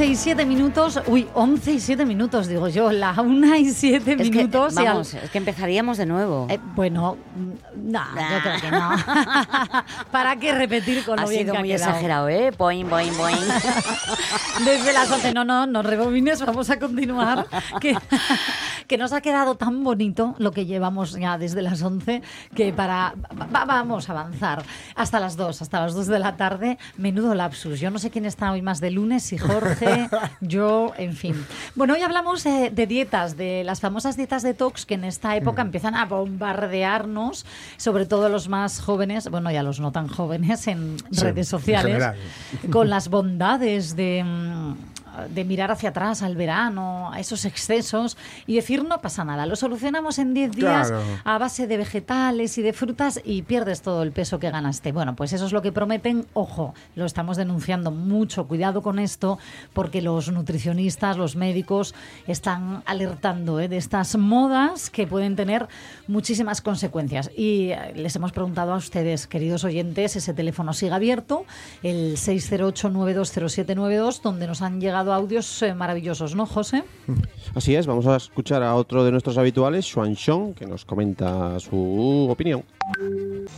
11 y 7 minutos, uy, 11 y 7 minutos, digo yo, la 1 y 7 Es que, minutos. al- vamos, es que empezaríamos de nuevo. Eh, bueno, mm, no, yo creo que no. ¿Para qué repetir con lo ha bien sido que ha muy exagerado, ¿eh? Boing, boing, boing. Desde las 11, no, no, no rebobines, vamos a continuar. Que, que nos ha quedado tan bonito lo que llevamos ya desde las 11 que para. va- vamos a avanzar hasta las 2, hasta las 2 de la tarde. Menudo lapsus. Yo no sé quién está hoy más de lunes, si Jorge, yo, en fin. Bueno, hoy hablamos eh, de dietas, de las famosas dietas detox que en esta época empiezan a bombardearnos, sobre todo los más jóvenes, bueno, ya los no tan jóvenes en Sí, redes sociales con las bondades de, mm, de mirar hacia atrás al verano, a esos excesos y decir no pasa nada, lo solucionamos en 10 días Claro. a base de vegetales y de frutas y pierdes todo el peso que ganaste. Bueno, pues eso es lo que prometen. Ojo, lo estamos denunciando mucho, cuidado con esto, porque los nutricionistas, los médicos están alertando ¿eh? de estas modas que pueden tener muchísimas consecuencias. Y eh, les hemos preguntado a ustedes, queridos oyentes, ese teléfono sigue abierto, el 608-920792, donde nos han llegado audios eh, maravillosos, ¿no, José? Así es, vamos a escuchar a otro de nuestros habituales, Xuan Shong, que nos comenta su opinión.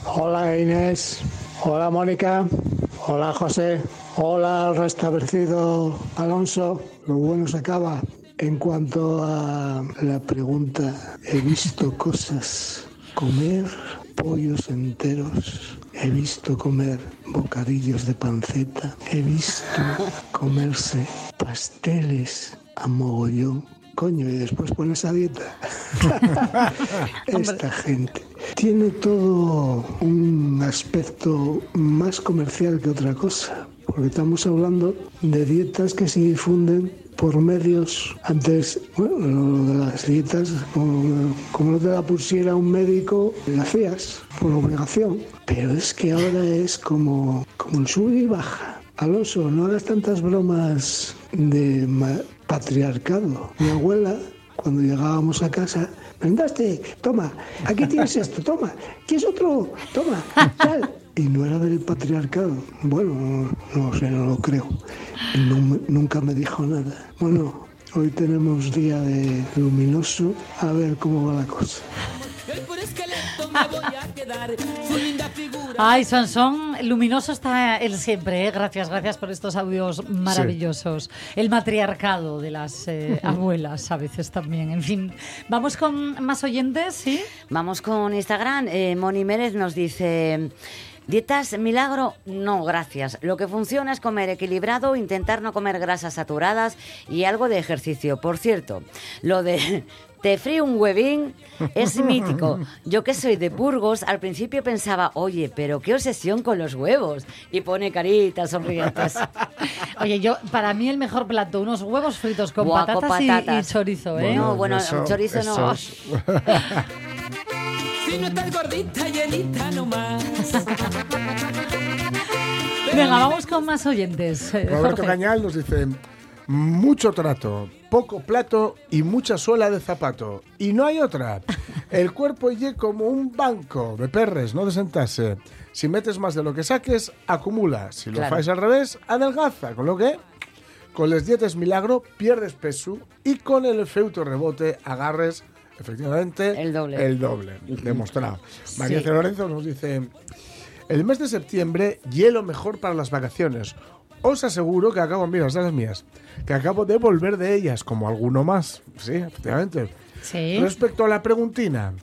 Hola Inés, hola Mónica, hola José, hola al restablecido Alonso. Lo bueno se acaba. En cuanto a la pregunta, he visto cosas, comer pollos enteros, he visto comer bocadillos de panceta, he visto comerse pasteles a mogollón. Coño, y después pones a dieta. Esta gente tiene todo un aspecto más comercial que otra cosa, porque estamos hablando de dietas que se difunden por medios. Antes, bueno, lo de las dietas, como, como no te la pusiera un médico, la hacías por obligación. Pero es que ahora es como, como el sube y baja. Alonso, no hagas tantas bromas de patriarcado. Mi abuela, cuando llegábamos a casa, vendaste, toma, aquí tienes esto, toma, ¿quieres otro? Toma, tal. Y no era del patriarcado. Bueno, no, no sé, no lo creo. No nunca me dijo nada. Bueno, hoy tenemos día de luminoso, a ver cómo va la cosa. Ay, Sansón, luminoso está él siempre, ¿eh? Gracias, gracias por estos audios maravillosos. El matriarcado de las eh, abuelas a veces también. En fin, vamos con más oyentes, ¿sí? Vamos con Instagram. Eh, Moni Mérez nos dice... ¿Dietas milagro? No, gracias. Lo que funciona es comer equilibrado, intentar no comer grasas saturadas y algo de ejercicio. Por cierto, lo de te frío un huevín es mítico. Yo que soy de Burgos, al principio pensaba, oye, pero qué obsesión con los huevos. Y pone caritas sonrientes. Oye, yo, para mí el mejor plato, unos huevos fritos con Buah, con patatas, y- chorizo, ¿eh? No, bueno, eso- chorizo no. eso Si no estás gordita, llenita nomás. Venga, vamos con más oyentes. eh, Roberto Jorge. Cañal nos dice, mucho trato, poco plato y mucha suela de zapato. Y no hay otra. El cuerpo ye como un banco de perres, no de sentarse. Si metes más de lo que saques, acumula. Si lo Claro. fais al revés, adelgaza. Con lo que, con les dietas milagro, pierdes peso y con el efecto rebote agarres, efectivamente, El doble. El doble, demostrado. María Sí. C. Lorenzo nos dice... El mes de septiembre, hielo mejor para las vacaciones. Os aseguro que acabo, mira, estas las mías, que acabo de volver de ellas, como alguno más. Sí, efectivamente. Sí. Respecto a la preguntina,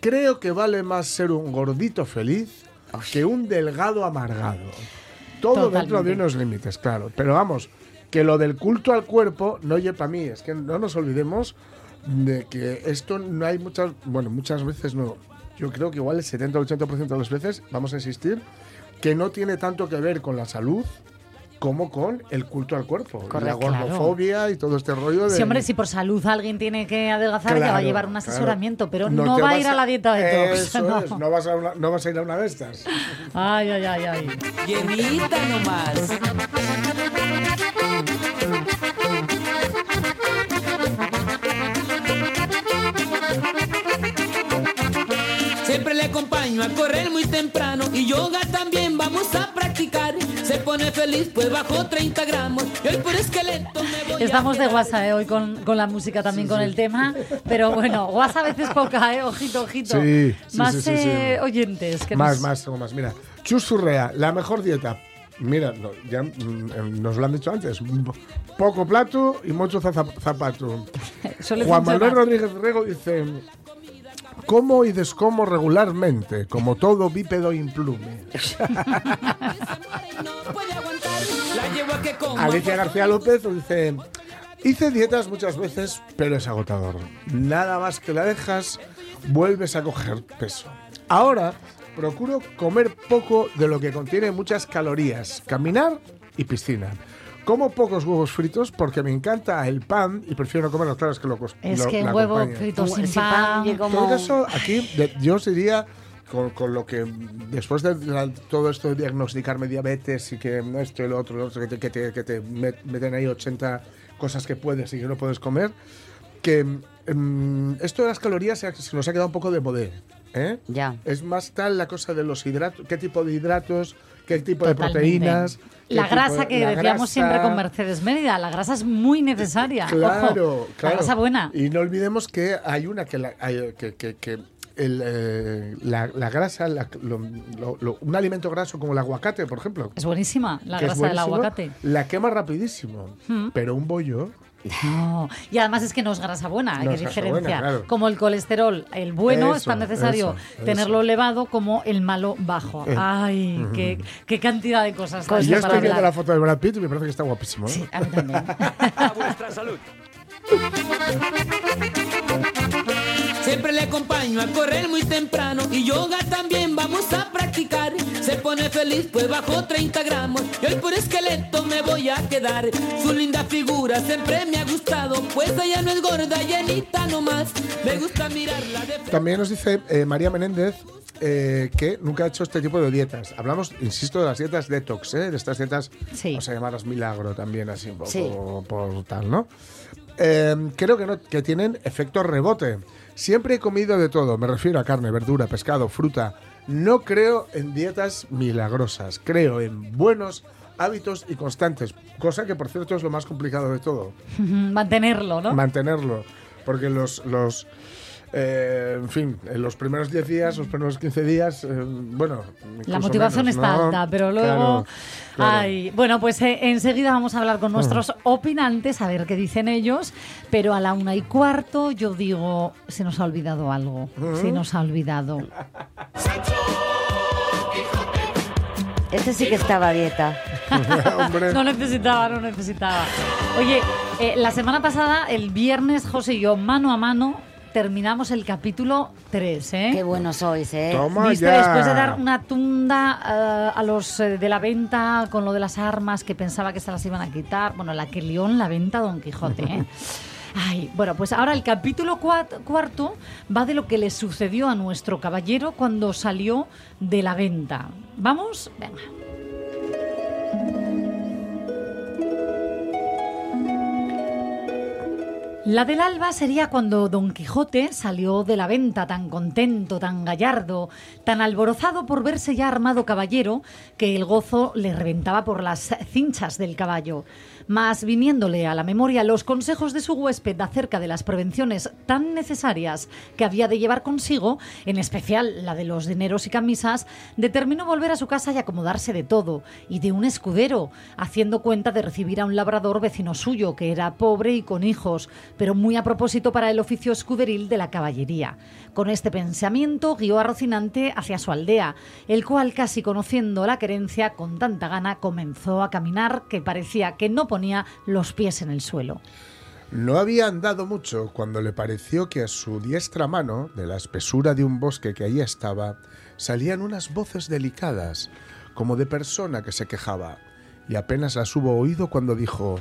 creo que vale más ser un gordito feliz que un delgado amargado. Todo dentro de unos límites, claro. Pero vamos, que lo del culto al cuerpo no oye para mí. Es que no nos olvidemos de que esto no hay muchas, bueno, muchas veces no. Yo creo que igual el 70 o 80% de las veces, vamos a insistir, que no tiene tanto que ver con la salud como con el culto al cuerpo. Y la claro. gordofobia y todo este rollo de... Sí, hombre, si por salud alguien tiene que adelgazar, ya va a Claro, llevar un claro. asesoramiento, pero no, va a ir a la dieta de tox. Eso no. es, no vas, a una- no vas a ir a una de estas. Ay, ay, ay, ay. Llenita nomás. Acompaño a correr muy temprano y yoga también vamos a practicar. Se pone feliz pues bajó 30 gramos y hoy por esqueleto me voy a Estamos de quedar. guasa eh, hoy con, con la música también, con el tema, pero bueno, guasa a veces poca, ¿eh? Ojito, ojito. Sí, sí, más sí, sí, eh, sí. oyentes. Que Más, nos- más, tengo más. Mira, Chus Surrea, la mejor dieta. Mira, no, ya mm, eh, nos lo han dicho antes. Poco plato y mucho zapato. Juan Manuel. Rodríguez Rego dice: Como y descomo regularmente, como todo bípedo implume. Alicia García López dice: Hice dietas muchas veces, pero es agotador. Nada más que la dejas, vuelves a coger peso. Ahora procuro comer poco de lo que contiene muchas calorías, caminar y piscina. Como pocos huevos fritos porque me encanta el pan y prefiero no comerlos, claro, es que lo cos- Es lo- que un huevo acompaña. frito sin sin pan, pan. y como- Todo eso aquí, de- yo diría, con, con lo que después de la- todo esto de diagnosticarme diabetes y que esto y lo otro, lo otro, que te, que te- que te met- meten ahí 80 cosas que puedes y que no puedes comer, que mm, esto de las calorías se, se nos ha quedado un poco de modé. ¿eh? Ya. Es más tal la cosa de los hidratos, qué tipo de hidratos, qué tipo de proteínas. La grasa que la decíamos grasa. siempre con Mercedes Mérida, la grasa es muy necesaria. Claro, Ojo, claro. La grasa buena. Y no olvidemos que hay una que, la- hay- que, que- que el, eh, la, la grasa, la- lo- lo- lo- un alimento graso como el aguacate, por ejemplo, Es buenísima la grasa del aguacate. la quema rapidísimo. Mm. Pero un bollo, No. Y además es que no es grasa buena, hay No que es diferenciar. buena, claro. Como el colesterol, el bueno es Eso, tan necesario eso, tenerlo eso. elevado como el malo bajo. Eh. Y qué, qué cantidad de cosas. hay yo estoy viendo la foto de Brad Pitt y me parece que está guapísimo. ¿eh? Sí, a mí también. A vuestra salud. Siempre le acompaño a correr muy temprano y yoga también vamos a practicar. Se pone feliz pues bajó 30 gramos y hoy por esqueleto me voy a quedar. Su linda figura siempre me ha gustado, pues ella no es gorda, llenita nomás. Me gusta mirarla de frente. También nos dice eh, María Menéndez eh, que nunca ha hecho este tipo de dietas. Hablamos, insisto, de las dietas detox, ¿eh? de estas dietas, Sí. vamos a llamarlas milagro también, así un poco Sí. por tal, ¿no? Eh, creo que, no, que tienen efecto rebote. Siempre he comido de todo, me refiero a carne, verdura, pescado, fruta. No creo en dietas milagrosas, creo en buenos hábitos y constantes, cosa que por cierto es lo más complicado de todo Mantenerlo, ¿no? mantenerlo. Porque los, los eh, en fin, en los primeros 10 días, los primeros 15 días, eh, bueno. La motivación menos, está ¿no? alta, pero luego... Claro, claro. Ay, bueno, pues eh, enseguida vamos a hablar con nuestros opinantes, a ver qué dicen ellos, pero a la una y cuarto yo digo, se nos ha olvidado algo, se nos ha olvidado. Este sí que estaba a dieta. No necesitaba, no necesitaba. Oye, eh, la semana pasada, el viernes, José y yo, mano a mano, terminamos el capítulo 3, ¿eh? Qué buenos sois, ¿eh? Toma Viste, ya. después de dar una tunda eh, a los eh, de la venta con lo de las armas que pensaba que se las iban a quitar, bueno, la que lió en la venta Don Quijote, ¿eh? Ay, bueno, pues ahora el capítulo cuat- cuarto va de lo que le sucedió a nuestro caballero cuando salió de la venta. ¿Vamos? Venga. La del alba sería cuando Don Quijote salió de la venta tan contento, tan gallardo, tan alborozado por verse ya armado caballero, que el gozo le reventaba por las cinchas del caballo. Mas viniéndole a la memoria los consejos de su huésped acerca de las prevenciones tan necesarias que había de llevar consigo, en especial la de los dineros y camisas, determinó volver a su casa y acomodarse de todo, y de un escudero, haciendo cuenta de recibir a un labrador vecino suyo, que era pobre y con hijos, pero muy a propósito para el oficio escuderil de la caballería. Con este pensamiento guió a Rocinante hacia su aldea, el cual, casi conociendo la querencia, con tanta gana comenzó a caminar que parecía que no los pies en el suelo. No había andado mucho cuando le pareció que a su diestra mano, de la espesura de un bosque que allí estaba, salían unas voces delicadas, como de persona que se quejaba, y apenas las hubo oído cuando dijo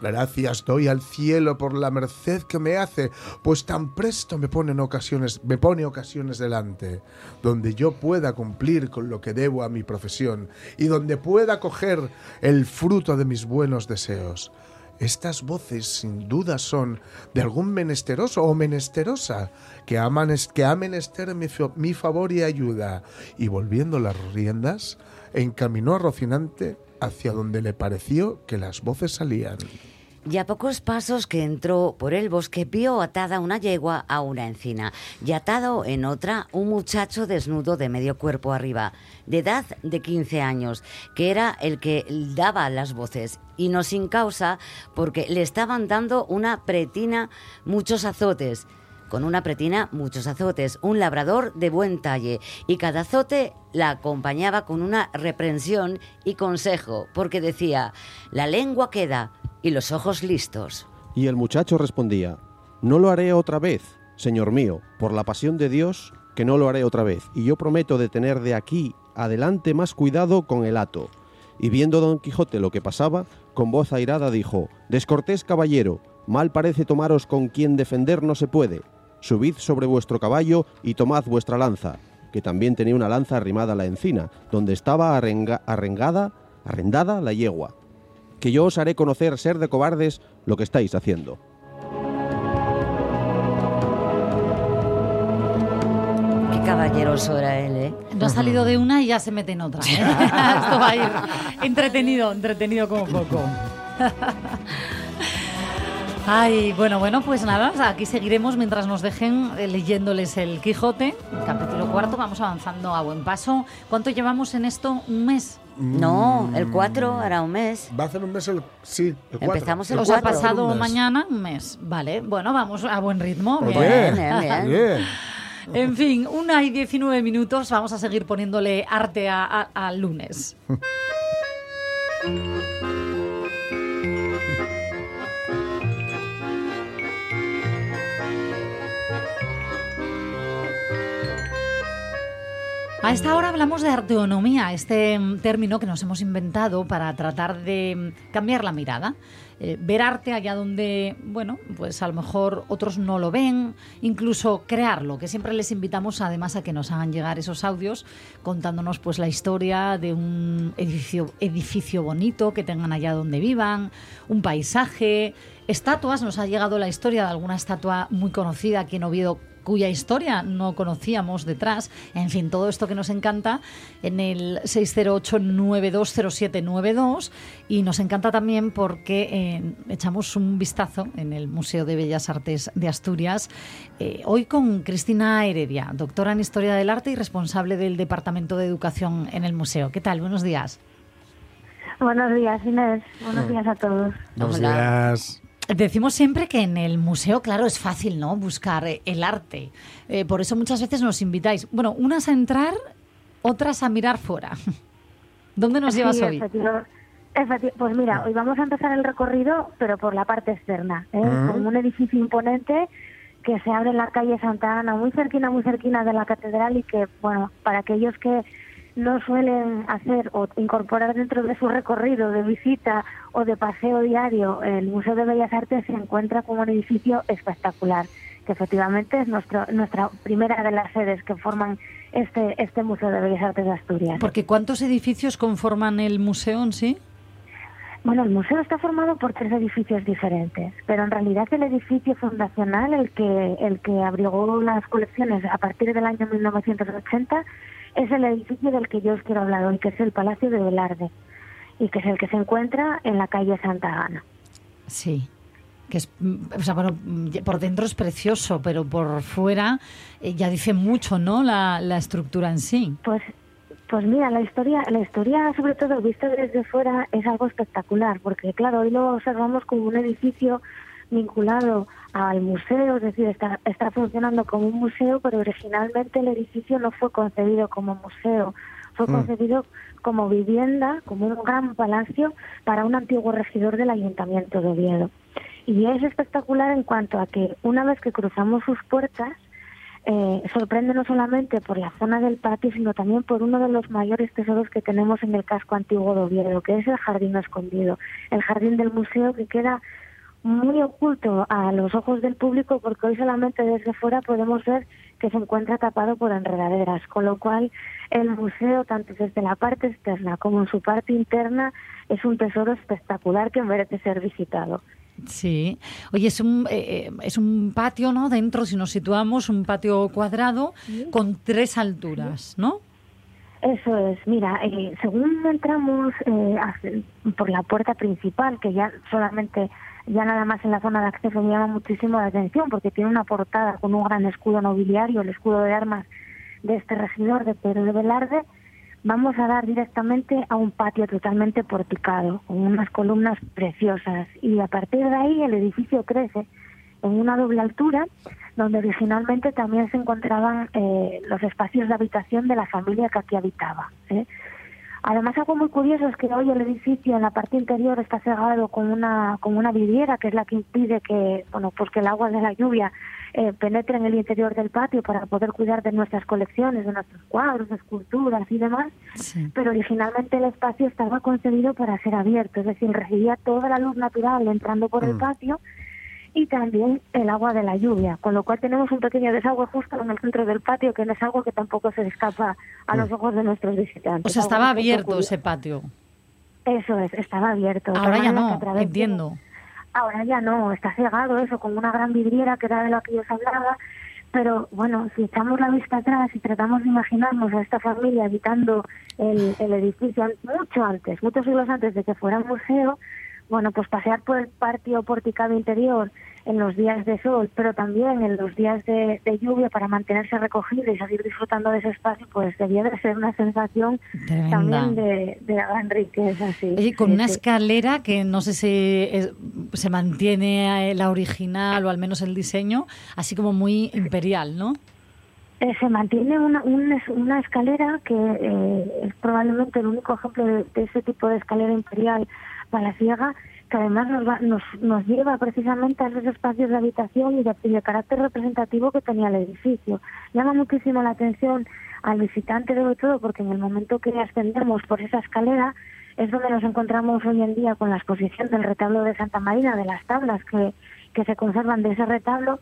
Gracias doy al cielo por la merced que me hace, pues tan presto me pone ocasiones, me pone ocasiones delante, donde yo pueda cumplir con lo que debo a mi profesión y donde pueda coger el fruto de mis buenos deseos. Estas voces sin duda son de algún menesteroso o menesterosa que ha, manes- que ha menester mi favor y ayuda. Y volviendo las riendas, encaminó a Rocinante hacia donde le pareció que las voces salían. Y a pocos pasos que entró por el bosque vio atada una yegua a una encina y atado en otra un muchacho desnudo de medio cuerpo arriba, de edad de 15 años, que era el que daba las voces y no sin causa porque le estaban dando una pretina muchos azotes. Con una pretina muchos azotes, un labrador de buen talle y cada azote la acompañaba con una reprensión y consejo porque decía, la lengua queda y los ojos listos. Y el muchacho respondía, No lo haré otra vez, señor mío, por la pasión de Dios, que no lo haré otra vez, y yo prometo de tener de aquí adelante más cuidado con el hato. Y viendo don Quijote lo que pasaba, con voz airada dijo, Descortés caballero, mal parece tomaros con quien defender no se puede. Subid sobre vuestro caballo y tomad vuestra lanza, que también tenía una lanza arrimada a la encina, donde estaba arrenga- arrengada, arrendada la yegua que yo os haré conocer ser de cobardes lo que estáis haciendo. Qué caballeroso era él, ¿eh? No ha salido de una y ya se mete en otra. ¿eh? Esto va a ir entretenido, entretenido como poco. Ay, bueno, bueno, pues nada, aquí seguiremos mientras nos dejen eh, leyéndoles el Quijote, capítulo cuarto, vamos avanzando a buen paso. ¿Cuánto llevamos en esto? ¿Un mes? No, el 4 era un mes. Va a hacer un mes el... Sí, el cuatro. Empezamos el Os ha cuatro. pasado Un mañana un mes, vale. Bueno, vamos a buen ritmo. Pues bien. bien, bien. Bien. En fin, una y 19 minutos, vamos a seguir poniéndole arte al lunes. A esta hora hablamos de arteonomía, este mm, término que nos hemos inventado para tratar de mm, cambiar la mirada, eh, ver arte allá donde, bueno, pues a lo mejor otros no lo ven, incluso crearlo, que siempre les invitamos además a que nos hagan llegar esos audios contándonos pues la historia de un edificio, edificio bonito que tengan allá donde vivan, un paisaje, estatuas, nos ha llegado la historia de alguna estatua muy conocida aquí en Oviedo cuya historia no conocíamos detrás. En fin, todo esto que nos encanta en el 608-920792 y nos encanta también porque eh, echamos un vistazo en el Museo de Bellas Artes de Asturias, eh, hoy con Cristina Heredia, doctora en Historia del Arte y responsable del Departamento de Educación en el museo. ¿Qué tal? Buenos días. Buenos días, Inés. Buenos días a todos. Buenos Hola. días. Decimos siempre que en el museo, claro, es fácil, ¿no? Buscar eh, el arte. Eh, por eso muchas veces nos invitáis. Bueno, unas a entrar, otras a mirar fuera. ¿Dónde nos llevas hoy? Pues mira, hoy vamos a empezar el recorrido, pero por la parte externa. ¿eh? Ah. Con un edificio imponente que se abre en la calle Santa Ana, muy cerquina, muy cerquina de la catedral y que, bueno, para aquellos que no suelen hacer o incorporar dentro de su recorrido de visita o de paseo diario el Museo de Bellas Artes se encuentra como un edificio espectacular, que efectivamente es nuestro, nuestra primera de las sedes que forman este, este Museo de Bellas Artes de Asturias. Porque ¿cuántos edificios conforman el museo en sí? Bueno, el museo está formado por tres edificios diferentes, pero en realidad el edificio fundacional, el que, el que abrigó las colecciones a partir del año 1980, es el edificio del que yo os quiero hablar hoy, que es el Palacio de Velarde, y que es el que se encuentra en la calle Santa Ana. Sí. Que es, o sea, bueno, por dentro es precioso, pero por fuera eh, ya dice mucho, ¿no? La, la estructura en sí. Pues pues mira, la historia, la historia sobre todo vista desde fuera es algo espectacular, porque claro, hoy lo observamos como un edificio vinculado al museo, es decir, está, está funcionando como un museo, pero originalmente el edificio no fue concebido como museo, fue Mm. concebido como vivienda, como un gran palacio para un antiguo regidor del Ayuntamiento de Oviedo. Y es espectacular en cuanto a que una vez que cruzamos sus puertas, eh, sorprende no solamente por la zona del patio, sino también por uno de los mayores tesoros que tenemos en el casco antiguo de Oviedo, que es el jardín escondido, el jardín del museo que queda muy oculto a los ojos del público porque hoy solamente desde fuera podemos ver que se encuentra tapado por enredaderas, con lo cual el museo, tanto desde la parte externa como en su parte interna, es un tesoro espectacular que merece ser visitado. Sí. Oye, es un, eh, eh, es un patio, ¿no? Dentro, si nos situamos, un patio cuadrado con tres alturas, ¿no? Eso es, mira, eh, según entramos eh, por la puerta principal, que ya solamente, ya nada más en la zona de acceso me llama muchísimo la atención, porque tiene una portada con un gran escudo nobiliario, el escudo de armas de este regidor de Pedro de Velarde, vamos a dar directamente a un patio totalmente porticado, con unas columnas preciosas, y a partir de ahí el edificio crece en una doble altura, donde originalmente también se encontraban eh, los espacios de habitación de la familia que aquí habitaba. ¿eh? Además, algo muy curioso es que hoy el edificio en la parte interior está cerrado con una, con una vidriera, que es la que impide que, bueno, pues que el agua de la lluvia eh, penetre en el interior del patio para poder cuidar de nuestras colecciones, de nuestros cuadros, esculturas y demás. Sí. Pero originalmente el espacio estaba concebido para ser abierto, es decir, recibía toda la luz natural entrando por el patio y también el agua de la lluvia, con lo cual tenemos un pequeño desagüe justo en el centro del patio, que no es algo que tampoco se escapa a los ojos de nuestros visitantes. O sea, estaba abierto ese patio. Eso es, estaba abierto. Ahora ya no, entiendo. Ahora ya no, está cegado eso, con una gran vidriera que era de lo que yo os hablaba. Pero bueno, si echamos la vista atrás y tratamos de imaginarnos a esta familia habitando el, el edificio mucho antes, muchos siglos antes de que fuera un museo, bueno, pues pasear por el patio porticado interior en los días de sol, pero también en los días de, de lluvia para mantenerse recogido y seguir disfrutando de ese espacio, pues debía de ser una sensación Tremenda. también de, de gran riqueza. Sí, Oye, con sí, una sí. escalera que no sé si es- se mantiene eh, la original o al menos el diseño, así como muy imperial, ¿no? Eh, se mantiene una, un es- una escalera que eh, es probablemente el único ejemplo de, de ese tipo de escalera imperial palaciega que además nos, va- nos, nos lleva precisamente a esos espacios de habitación y de, carácter representativo que tenía el edificio. Llama muchísimo la atención al visitante, sobre todo porque en el momento que ascendemos por esa escalera es donde nos encontramos hoy en día con la exposición del retablo de Santa Marina, de las tablas que, que se conservan de ese retablo,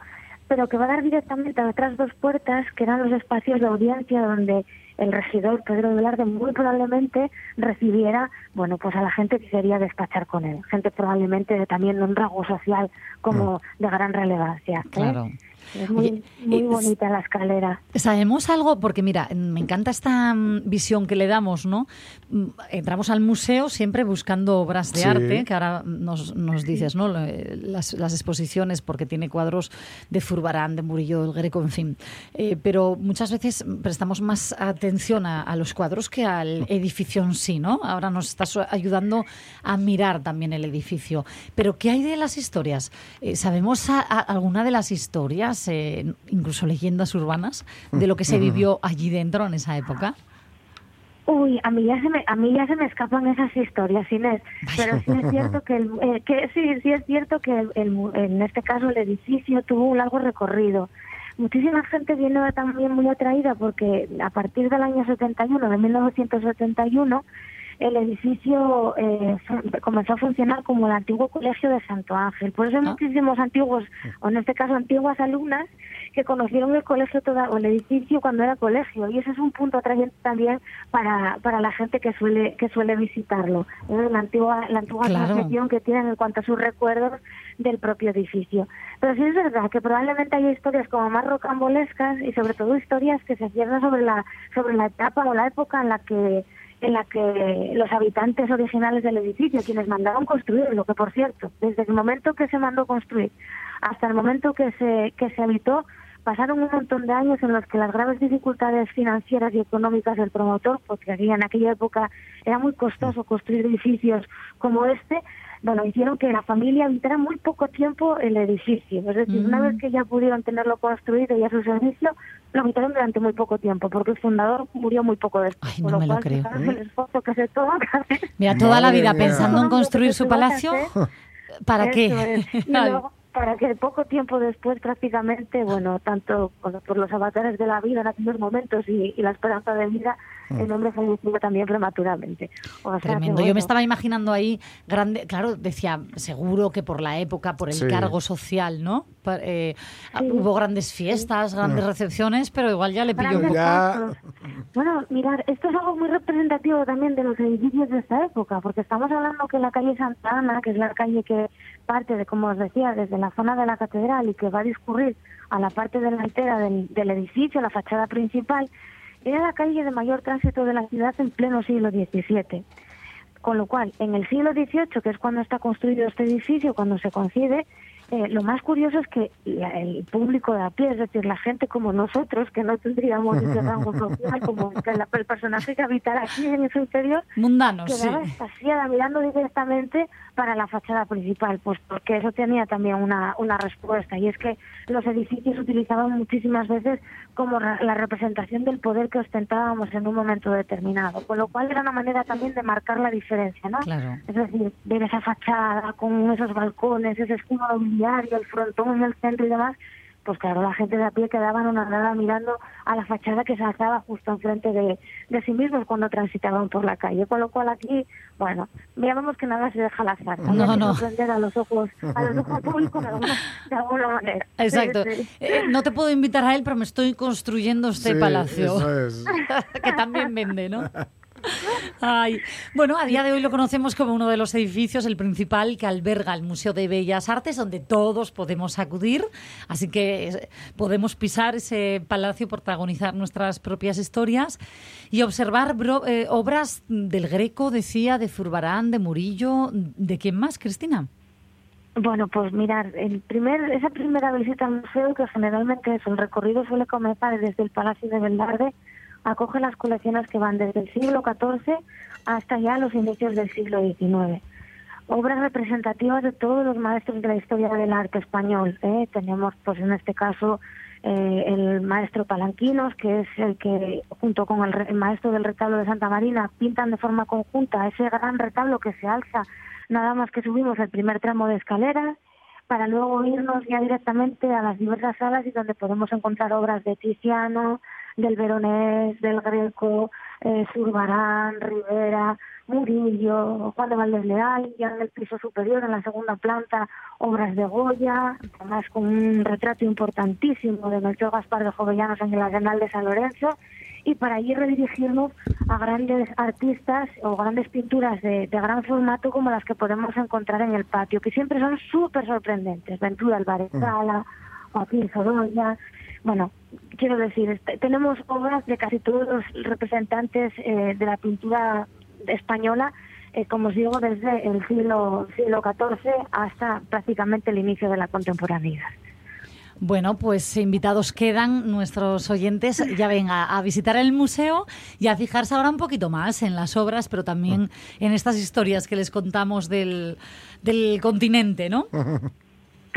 pero que va a dar directamente a otras dos puertas que eran los espacios de audiencia donde el regidor Pedro Velarde muy probablemente recibiera, bueno, pues a la gente que quería despachar con él, gente probablemente de también de un rasgo social como de gran relevancia. ¿eh? Claro. Es muy, Oye, muy bonita la escalera. ¿Sabemos algo? Porque mira, me encanta esta mm, visión que le damos, ¿no? Mm, Entramos al museo siempre buscando obras de Sí. arte, que ahora nos, nos dices, ¿no? Eh, Las, las exposiciones, porque tiene cuadros de Zurbarán, de Murillo, del Greco, en fin. Eh, pero muchas veces prestamos más atención a, a los cuadros que al edificio en sí, ¿no? Ahora nos estás ayudando a mirar también el edificio. Pero ¿qué hay de las historias? Eh, ¿Sabemos a- a- alguna de las historias, eh, incluso leyendas urbanas, de lo que se vivió allí dentro en esa época? Uy, a mí ya se me, a mí ya se me escapan esas historias, Inés. Pero sí es cierto que, el, eh, que sí, sí es cierto que el- el mu- en este caso el edificio tuvo un largo recorrido. Muchísima gente viene también muy atraída porque a partir del año 71, de 1971, el edificio eh, comenzó a funcionar como el antiguo colegio de Santo Ángel. Por eso hay muchísimos antiguos, o en este caso antiguas alumnas, que conocieron el colegio toda, o el edificio cuando era colegio. Y ese es un punto atrayente también para, para la gente que suele que suele visitarlo. ¿eh? La antigua, la antigua Claro. que tienen en cuanto a sus recuerdos del propio edificio. Pero sí es verdad que probablemente haya historias como más rocambolescas y sobre todo historias que se cierran sobre la sobre la etapa o la época en la que en la que los habitantes originales del edificio, quienes mandaron construirlo, que por cierto, desde el momento que se mandó construir hasta el momento que se que se habitó, pasaron un montón de años en los que las graves dificultades financieras y económicas del promotor, porque aquí en aquella época era muy costoso construir edificios como este, bueno, hicieron que la familia habitara muy poco tiempo el edificio. Es decir, una Mm. vez que ya pudieron tenerlo construido y a su servicio, lo habitaron durante muy poco tiempo, porque el fundador murió muy poco después. Ay, no me lo cual, creo. fijaros el esfuerzo que se toma cada vez. Mira, toda la vida mía. pensando en lo construir su palacio. ¿Para Eso qué? es. Y luego, para que poco tiempo después prácticamente, bueno, tanto por, por los avatares de la vida en aquellos momentos y, y la esperanza de vida, el hombre falleció también prematuramente. O sea que, Tremendo. Yo me estaba imaginando ahí grande, claro, decía, seguro que por la época, por el Sí. cargo social, ¿no? Eh, ah, Sí. Hubo grandes fiestas, grandes recepciones, pero igual ya le pilló un poco. Ya. Bueno, mirar, esto es algo muy representativo también de los edificios de esta época, porque estamos hablando que la calle Santa Ana, que es la calle que parte de, como os decía, desde la zona de la catedral y que va a discurrir a la parte delantera del, del edificio, la fachada principal, era la calle de mayor tránsito de la ciudad en pleno siglo XVII. Con lo cual, en el siglo XVIII, que es cuando está construido este edificio, cuando se concibe, eh, lo más curioso es que la- el público de a pie, es decir, la gente como nosotros, que no tendríamos ese rango social, como la- el personaje que habitara aquí en su interior, Mundanos, sí. quedaba extasiada mirando directamente para la fachada principal, pues porque eso tenía también una, una respuesta, y es que los edificios utilizaban muchísimas veces como la representación del poder que ostentábamos en un momento determinado, con lo cual era una manera también de marcar la diferencia, ¿no? Claro. Es decir, ver esa fachada con esos balcones, ese escudo mobiliario, el frontón en el centro y demás, pues claro, la gente de a pie quedaba nada mirando a la fachada que se alzaba justo enfrente de, de sí mismos cuando transitaban por la calle. Con lo cual aquí, bueno, veamos que nada se deja al azar. No, no. sorprender a los ojos, a los ojos públicos de alguna, de alguna manera. Exacto. Sí, sí. Eh, no te puedo invitar a él, pero me estoy construyendo este Sí, palacio. eso es. que también vende, ¿no? Ay. Bueno, a día de hoy lo conocemos como uno de los edificios, el principal, que alberga el Museo de Bellas Artes, donde todos podemos acudir. Así que eh, podemos pisar ese palacio, protagonizar nuestras propias historias y observar bro- eh, obras del Greco, decía, de Zurbarán, de Murillo. ¿De quién más, Cristina? Bueno, pues mirar, el primer, esa primera visita al museo, que generalmente es el recorrido suele comenzar desde el Palacio de Beldarde, acoge las colecciones que van desde el siglo XIV hasta ya los inicios del siglo XIX. Obras representativas de todos los maestros de la historia del arte español. ¿eh? Tenemos, pues en este caso, eh, el maestro Palanquinos, que es el que, junto con el, el maestro del retablo de Santa Marina, pintan de forma conjunta ese gran retablo que se alza nada más que subimos el primer tramo de escaleras para luego irnos ya directamente a las diversas salas y donde podemos encontrar obras de Tiziano, del Veronés, del Greco, eh, Zurbarán, Rivera, Murillo, Juan de Valdés Leal, ya en el piso superior, en la segunda planta, obras de Goya, además con un retrato importantísimo de Melchor Gaspar de Jovellanos en el Arenal de San Lorenzo, y para allí redirigirnos a grandes artistas o grandes pinturas de, de gran formato como las que podemos encontrar en el patio, que siempre son súper sorprendentes. Ventura Álvarez Sala, Joaquín Sorolla. Bueno, quiero decir, este- tenemos obras de casi todos los representantes eh, de la pintura española, eh, como os digo, desde el siglo, siglo XIV hasta prácticamente el inicio de la contemporaneidad. Bueno, pues invitados quedan nuestros oyentes, ya ven, a, a visitar el museo y a fijarse ahora un poquito más en las obras, pero también en estas historias que les contamos del, del continente, ¿no?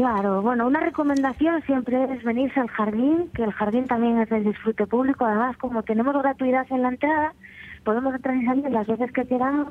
Claro, bueno, una recomendación siempre es venirse al jardín, que el jardín también es de disfrute público. Además, como tenemos gratuidad en la entrada, podemos entrar y salir las veces que queramos,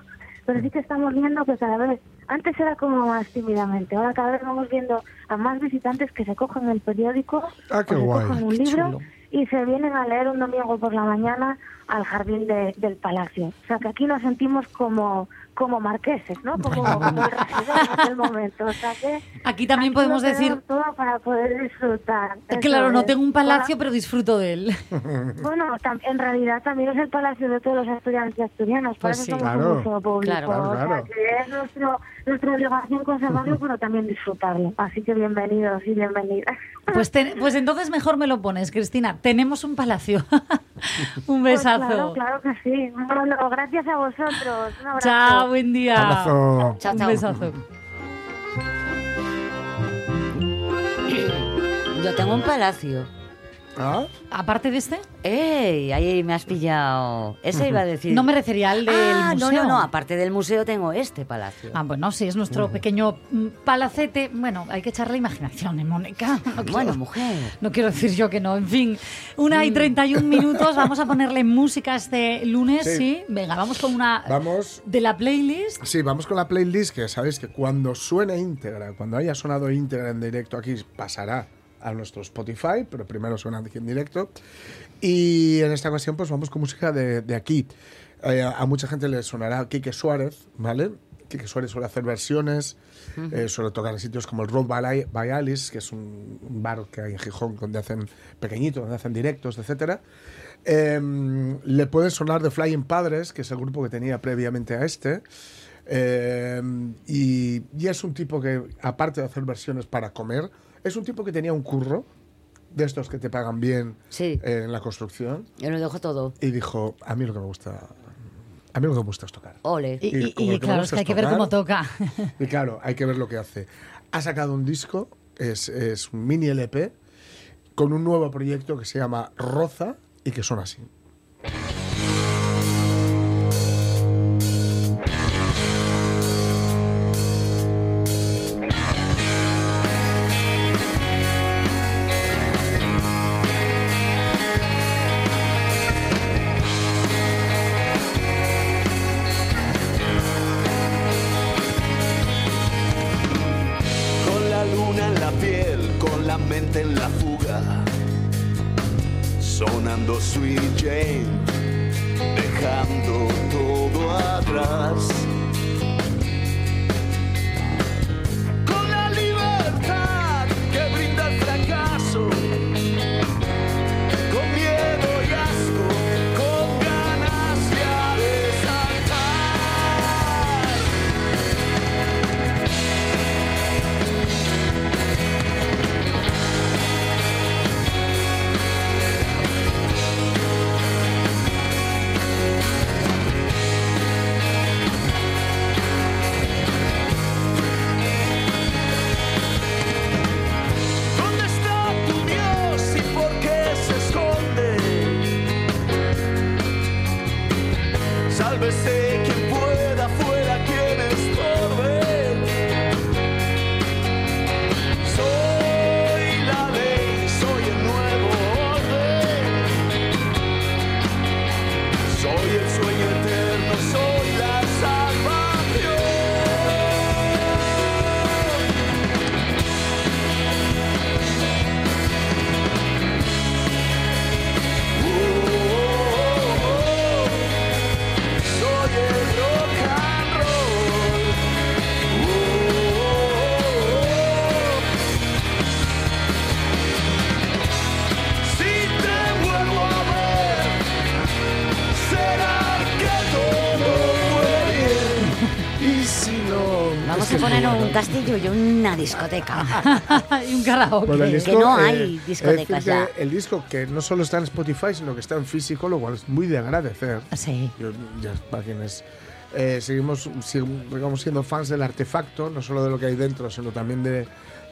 pero sí que estamos viendo que cada vez, antes era como más tímidamente, ahora cada vez vamos viendo a más visitantes que se cogen el periódico, Ah, qué o se guay. cogen un libro chulo. y se vienen a leer un domingo por la mañana al jardín de- del palacio. O sea que aquí nos sentimos como, como marqueses, ¿no? Como, como el residente del momento. O sea que Aquí también aquí podemos decir, todo para poder disfrutar. Eso claro, no tengo un palacio, pero disfruto de él. Bueno, en realidad también es el palacio de todos los estudiantes y asturianos, por Pues eso sí. somos Claro. un museo público. Claro, claro, O sea, que es nuestro, nuestra obligación conservarlo, pero también disfrutarlo. Así que bienvenidos y bienvenidas. Pues, te- pues entonces mejor me lo pones, Cristina. Tenemos un palacio. un Pues besazo. claro, claro que sí. Bueno, gracias a vosotros. Un abrazo. Chao, buen día. Abrazo. Chao, Un chao. besazo. Yo tengo un palacio. ¿Ah? Aparte de este, ¡Ey! Ahí me has pillado. Ese iba a decir. no me refería al del ah, no, museo. no, no. Aparte del museo tengo este palacio. Ah, bueno, sí, es nuestro pequeño mm, palacete. Bueno, hay que echarle imaginación, ¿eh, Mónica? No quiero- Bueno, mujer. No quiero decir yo que no. En fin, una y 31 minutos. Vamos a ponerle música este lunes, ¿sí? Sí. Venga, vamos con una Vamos. de la playlist. Sí, vamos con la playlist que sabéis que cuando suene íntegra, cuando haya sonado íntegra en directo aquí, pasará a nuestro Spotify, pero primero suena aquí en directo. Y en esta ocasión pues vamos con música de, de aquí. Eh, a mucha gente le sonará Quique Suárez, ¿vale? Quique Suárez suele hacer versiones, eh, suele tocar en sitios como el Road by, by Alice, que es un, bar que hay en Gijón donde hacen pequeñito, donde hacen directos, etcétera. Eh, le puede sonar de Flying Padres, que es el grupo que tenía previamente a este. Eh, y, y es un tipo que, aparte de hacer versiones para comer, es un tipo que tenía un curro de estos que te pagan bien Sí. eh, en la construcción Yo lo dejo todo. y dijo, a mí lo que me gusta, a mí lo que me gusta es tocar. Ole. Y, claro, es que hay que ver tocar. cómo toca. Y claro, hay que ver lo que hace. Ha sacado un disco, es, es un mini LP, con un nuevo proyecto que se llama Roza y que son así. Dejando todo atrás. Castillo y una discoteca. y un karaoke. Bueno, el Que disco, no eh, hay discotecas es decir ya. El disco que no solo está en Spotify, sino que está en físico, lo cual es muy de agradecer. Sí. Yo, ya para quienes eh, seguimos, sigamos siendo fans del artefacto, no solo de lo que hay dentro, sino también de,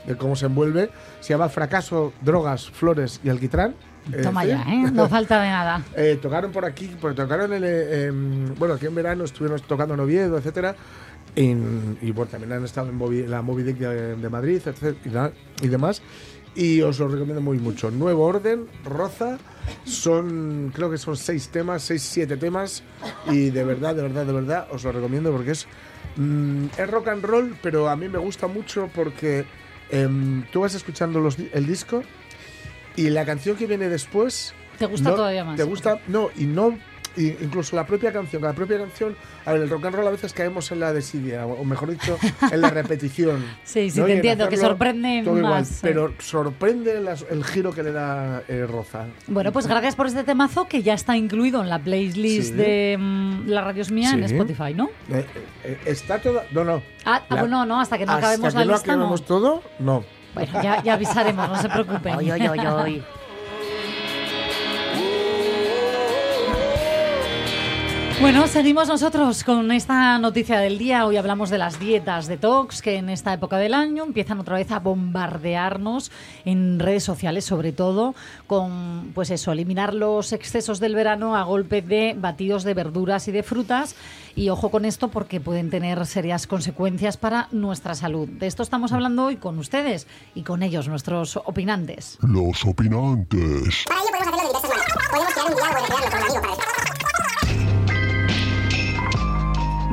de cómo se envuelve. Se llama Fracaso, Drogas, Flores y Alquitrán. es Toma ya, ¿eh? No falta de nada. eh, tocaron por aquí, porque tocaron en, eh, em, bueno, aquí en verano estuvieron tocando en Oviedo, etcétera. En- y bueno, también han estado en, Movi- la Moby Dick de, de Madrid, etcétera, y, demás. Y os lo recomiendo muy mucho. Nuevo Orden, Roza, son, creo que son seis temas, seis, siete temas. Y de verdad, de verdad, de verdad, os lo recomiendo porque es, mm, es rock and roll, pero a mí me gusta mucho porque em, tú vas escuchando los el disco Y la canción que viene después... ¿Te gusta no- todavía más? ¿Te gusta? No, y no... y incluso la propia canción, la propia canción, a ver, el rock and roll a veces caemos en la desidia, o mejor dicho, en la repetición. Sí, sí, ¿no? te entiendo, que sorprende todo igual, más, sí. pero sorprende las- el giro que le da eh, Roza. Bueno, pues gracias por este temazo que ya está incluido en la playlist Sí. de mm, La Radio es Mía en. Spotify, ¿no? Eh, eh, está toda... No, no. Ah, ah, La- bueno, no, hasta que no hasta acabemos que la no lista, no. acabemos todo, no. Bueno, ya, ya avisaremos, no se preocupen. Oy, oy, oy, Bueno, seguimos nosotros con esta noticia del día. Hoy hablamos de las dietas detox que en esta época del año empiezan otra vez a bombardearnos en redes sociales, sobre todo con, pues eso, eliminar los excesos del verano a golpe de batidos de verduras y de frutas. Y ojo con esto porque pueden tener serias consecuencias para nuestra salud. De esto estamos hablando hoy con ustedes y con ellos, nuestros opinantes. Los opinantes. Para ello podemos hacerlo de diversas maneras. Podemos crear un diálogo y recrearlo con un amigo para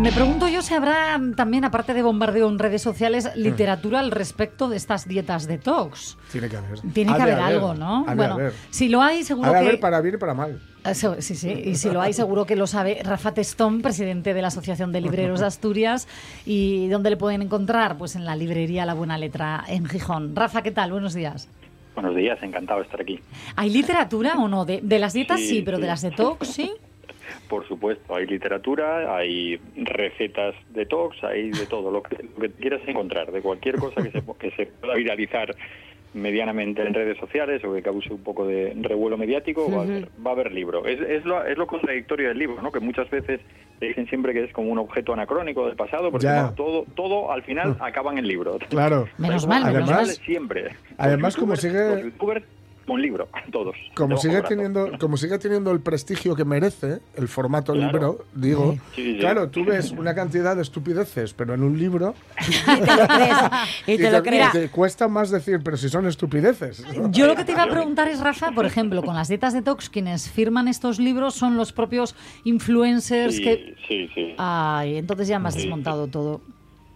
Me pregunto yo si habrá también, aparte de bombardeo en redes sociales, literatura al respecto de estas dietas detox. Tiene que haber. Tiene Ha que de haber algo, ¿no? ha de Bueno, haber. si lo hay, seguro Ha de que... haber para bien y para mal. Ah, Sí, sí, y si lo hay, seguro que lo sabe Rafa Testón, presidente de la Asociación de Libreros de Asturias. ¿Y dónde le pueden encontrar? Pues en la librería La Buena Letra en Gijón. Rafa, ¿qué tal? Buenos días. Buenos días, encantado de estar aquí. ¿Hay literatura o no? De, de las dietas sí, Sí, pero de las detox sí. Por supuesto, hay literatura, hay recetas de tox, hay de todo, lo que, lo que quieras encontrar, de cualquier cosa que se, que se pueda viralizar medianamente en redes sociales o que cause un poco de revuelo mediático, va, a haber, va a haber libro. Es, es, lo, es lo contradictorio del libro, ¿no? que muchas veces te dicen siempre que es como un objeto anacrónico del pasado, porque no, todo, todo al final acaba en el libro. Claro. Menos mal, menos Además- mal. siempre. Además, como sigue- un libro, todos. Como sigue teniendo, como sigue teniendo el prestigio que merece el formato Claro. libro, digo, Sí, sí, sí. claro, tú ves una cantidad de estupideces, pero en un libro Y te lo crees. te cuesta más decir, pero si son estupideces. ¿no? Yo lo que te iba a preguntar es, Rafa, por ejemplo, con las dietas detox, quienes firman estos libros son los propios influencers Sí, que... sí, sí. Ay, entonces ya me has Sí, sí. desmontado todo.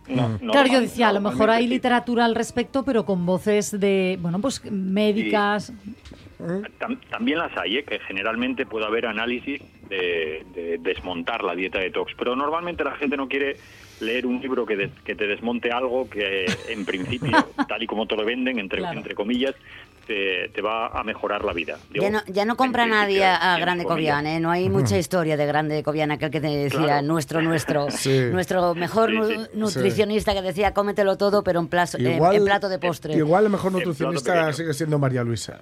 No, no, claro, yo decía, a lo mejor hay literatura al respecto, pero con voces de, bueno, pues médicas. Tam- También las hay, ¿eh? que generalmente puede haber análisis de, de desmontar la dieta detox, pero normalmente la gente no quiere leer un libro que, des- que te desmonte algo que en principio, tal y como te lo venden, entre, Claro. entre comillas, te, te va a mejorar la vida. Digo, Ya no, ya no compra nadie a Grande. Cobian, ¿eh? No hay mucha historia de Grande Cobian, aquel que te decía, Claro. nuestro, nuestro, Sí. nuestro mejor Sí, nu- sí. nutricionista que decía, cómetelo todo, pero en, plazo- en- Igual, en plato de postre. Igual el mejor nutricionista sigue siendo María Luisa.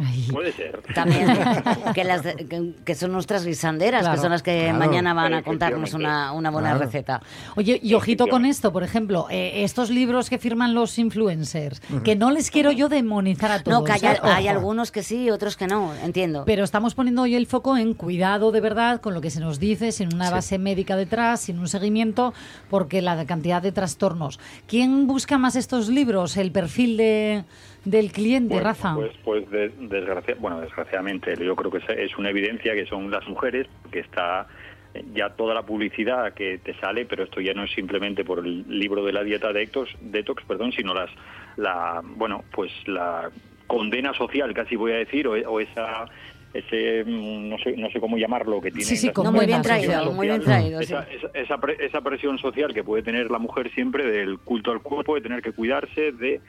Ay. Puede ser. También, que, las, de- que, que son nuestras guisanderas, Claro. que son las que Claro. mañana van a contarnos una, una buena Claro. receta. Oye, y ojito con esto, por ejemplo, eh, estos libros que firman los influencers, que no les quiero yo demonizar a todos. No, que hay, ¿eh? hay Ojo. algunos que sí, otros que no, entiendo. Pero estamos poniendo hoy el foco en cuidado de verdad con lo que se nos dice, sin una base médica detrás, sin un seguimiento, porque la cantidad de trastornos. ¿Quién busca más estos libros? ¿El perfil de, del cliente, Pues, Rafa? Pues, pues de- desgracia- bueno, desgraciadamente, yo creo que es- una evidencia que son las mujeres, que está eh, ya toda la publicidad que te sale, pero esto ya no es simplemente por el libro de la dieta detox, detox perdón, sino las, la, bueno, pues la condena social, casi voy a decir, o, o esa ese mm, no sé no sé cómo llamarlo que tiene Sí, sí, No, muy bien traído, social. muy bien traído. sí. esa, esa, esa pre- esa presión social que puede tener la mujer siempre del culto al cuerpo, de tener que cuidarse, de,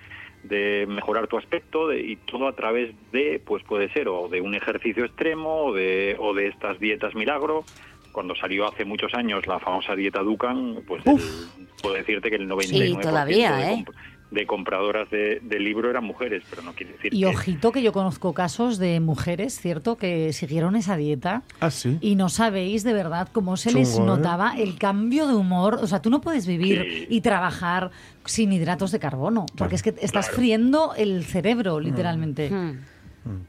de mejorar tu aspecto de- y todo a través de, pues puede ser o de un ejercicio extremo o de, o de estas dietas milagro. Cuando salió hace muchos años la famosa dieta Dukan, pues el- puedo decirte que el 99% todavía, de, ¿eh? De compradoras de, del libro eran mujeres, pero no quiere decir Y que... ojito que yo conozco casos de mujeres, ¿cierto?, que siguieron esa dieta Ah, sí. y no sabéis de verdad cómo se les ¿eh? notaba el cambio de humor. O sea, tú no puedes vivir Sí. y trabajar sin hidratos de carbono, porque es que estás Claro. friendo el cerebro, literalmente.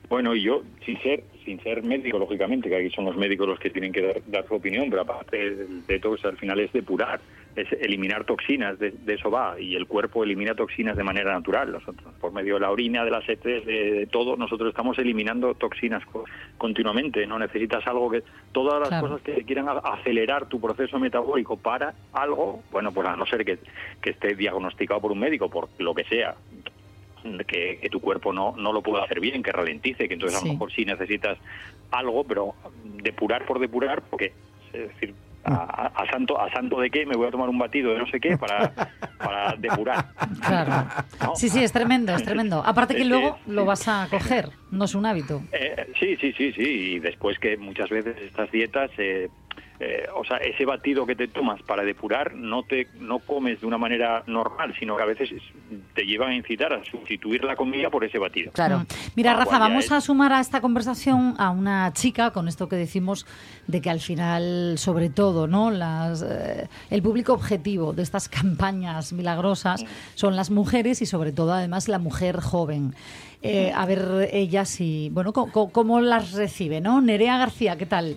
Bueno, y yo, sin ser, sin ser médico, lógicamente, que aquí son los médicos los que tienen que dar, dar su opinión, pero aparte el detox al final es depurar, es eliminar toxinas, de, de eso va, y el cuerpo elimina toxinas de manera natural. Nosotros, por medio de la orina, de las heces, de, de todo, nosotros estamos eliminando toxinas co- continuamente. No necesitas algo que. Todas las Claro. cosas que quieran acelerar tu proceso metabólico para algo, bueno, pues a no ser que, que esté diagnosticado por un médico, por lo que sea, que, que tu cuerpo no, no lo puede hacer bien, que ralentice, que entonces a lo mejor sí necesitas algo, pero depurar por depurar, porque es decir, a, a- santo a santo de qué me voy a tomar un batido de no sé qué para, para depurar. Claro. ¿no? Sí, sí, es tremendo, es tremendo. Aparte que luego lo vas a coger, no es un hábito. Eh, sí, sí, sí, sí. Y después que muchas veces estas dietas, eh, eh, o sea, ese batido que te tomas para depurar no te no comes de una manera normal, sino que a veces es- te llevan a incitar a sustituir la comida por ese batido. Claro. Mm. Mira, Lo Rafa, vamos es- a sumar a esta conversación a una chica con esto que decimos de que al final, sobre todo, ¿no? Las, eh, el público objetivo de estas campañas milagrosas son las mujeres y sobre todo, además, la mujer joven. Eh, a ver ella si, bueno, co- cómo las recibe, ¿no? Nerea García, ¿qué tal?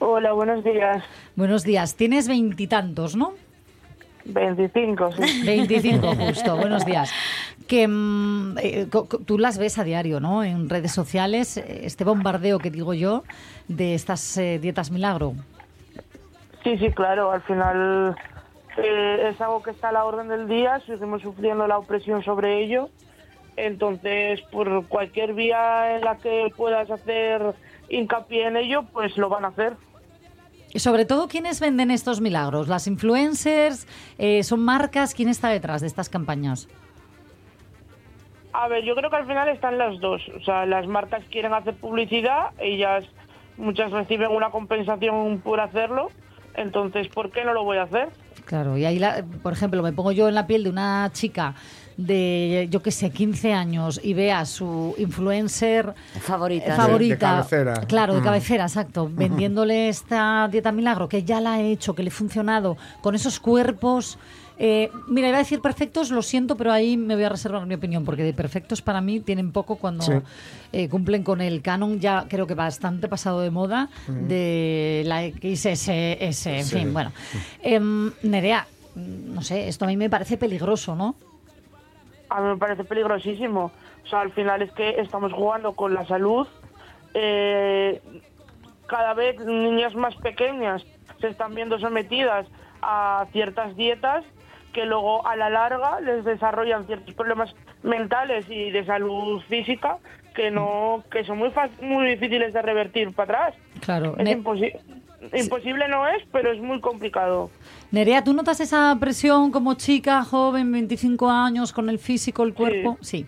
Hola, buenos días. Buenos días. Tienes veintitantos, ¿no? 25, sí. 25 justo, buenos días. Que mm, eh, tú las ves a diario, ¿no? En redes sociales, eh, este bombardeo que digo yo de estas eh, dietas milagro. Sí, sí, claro, al final eh, es algo que está a la orden del día, seguimos sufriendo la opresión sobre ello, entonces por cualquier vía en la que puedas hacer hincapié en ello, pues lo van a hacer. Y sobre todo, ¿quiénes venden estos milagros? ¿Las influencers? Eh, ¿Son marcas? ¿Quién está detrás de estas campañas? A ver, yo creo que al final están las dos, o sea, las marcas quieren hacer publicidad, ellas muchas reciben una compensación por hacerlo, entonces ¿por qué no lo voy a hacer? Claro, y ahí, la- por ejemplo, me pongo yo en la piel de una chica de, yo qué sé, 15 años y ve a su influencer Favorita. eh, favorita. De- de cabecera. Claro, de Mm. cabecera, exacto. Vendiéndole esta dieta milagro que ya la he hecho, que le ha funcionado, con esos cuerpos. eh, mira, iba a decir perfectos, lo siento, pero ahí me voy a reservar mi opinión, porque de perfectos para mí tienen poco cuando Sí. eh, cumplen con el canon, ya creo que bastante pasado de moda, de la XSS, en Sí. fin, bueno. Em, Nerea, no sé, esto a mí me parece peligroso, ¿no? A mí me parece peligrosísimo. O sea, al final es que estamos jugando con la salud. Eh, cada vez niñas más pequeñas se están viendo sometidas a ciertas dietas que luego a la larga les desarrollan ciertos problemas mentales y de salud física que no que son muy muy difíciles de revertir para atrás. Claro. Es imposi- imposible no es, pero es muy complicado. Nerea, ¿tú notas esa presión como chica, joven, 25 años, con el físico, el cuerpo? Sí.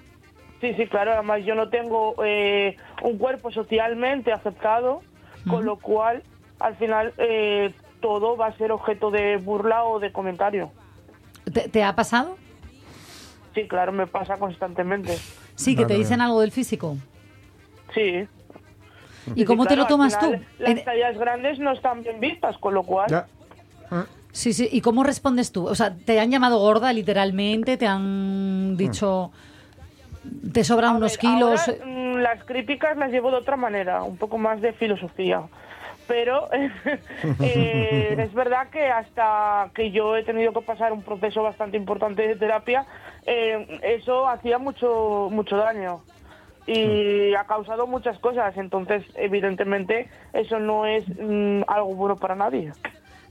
Sí, sí, claro. Además, yo no tengo eh, un cuerpo socialmente aceptado, con lo cual, al final, eh, todo va a ser objeto de burla o de comentario. ¿Te, te ha pasado? Sí, claro, me pasa constantemente. Sí, que te dicen algo del físico. Sí. ¿Y Sí, cómo te lo tomas tú? Las tallas grandes no están bien vistas, con lo cual... Sí, sí. ¿Y cómo respondes tú? O sea, ¿te han llamado gorda literalmente? ¿Te han dicho... ¿Te sobran unos kilos? Ahora, mm, las críticas las llevo de otra manera, un poco más de filosofía. Pero eh, es verdad que hasta que yo he tenido que pasar un proceso bastante importante de terapia, eh, eso hacía mucho, mucho daño y ha causado muchas cosas. Entonces, evidentemente, eso no es mm, algo bueno para nadie.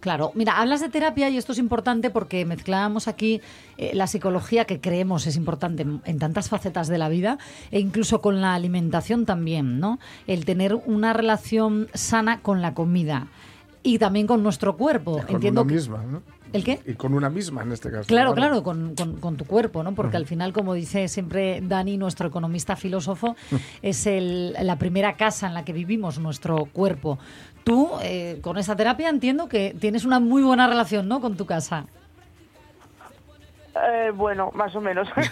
Claro, mira, hablas de terapia y esto es importante porque mezclamos aquí eh, la psicología que creemos es importante en, en tantas facetas de la vida e incluso con la alimentación también, ¿no? El tener una relación sana con la comida y también con nuestro cuerpo. Con Entiendo una que- misma, ¿no? ¿El qué? Y con una misma en este caso. Claro, Claro. claro, con, con- con tu cuerpo, ¿no? Porque al final, como dice siempre Dani, nuestro economista filósofo, es el- la primera casa en la que vivimos, nuestro cuerpo. Tú, eh, con esa terapia, entiendo que tienes una muy buena relación, ¿no? Con tu casa. Eh, bueno, más o menos. Al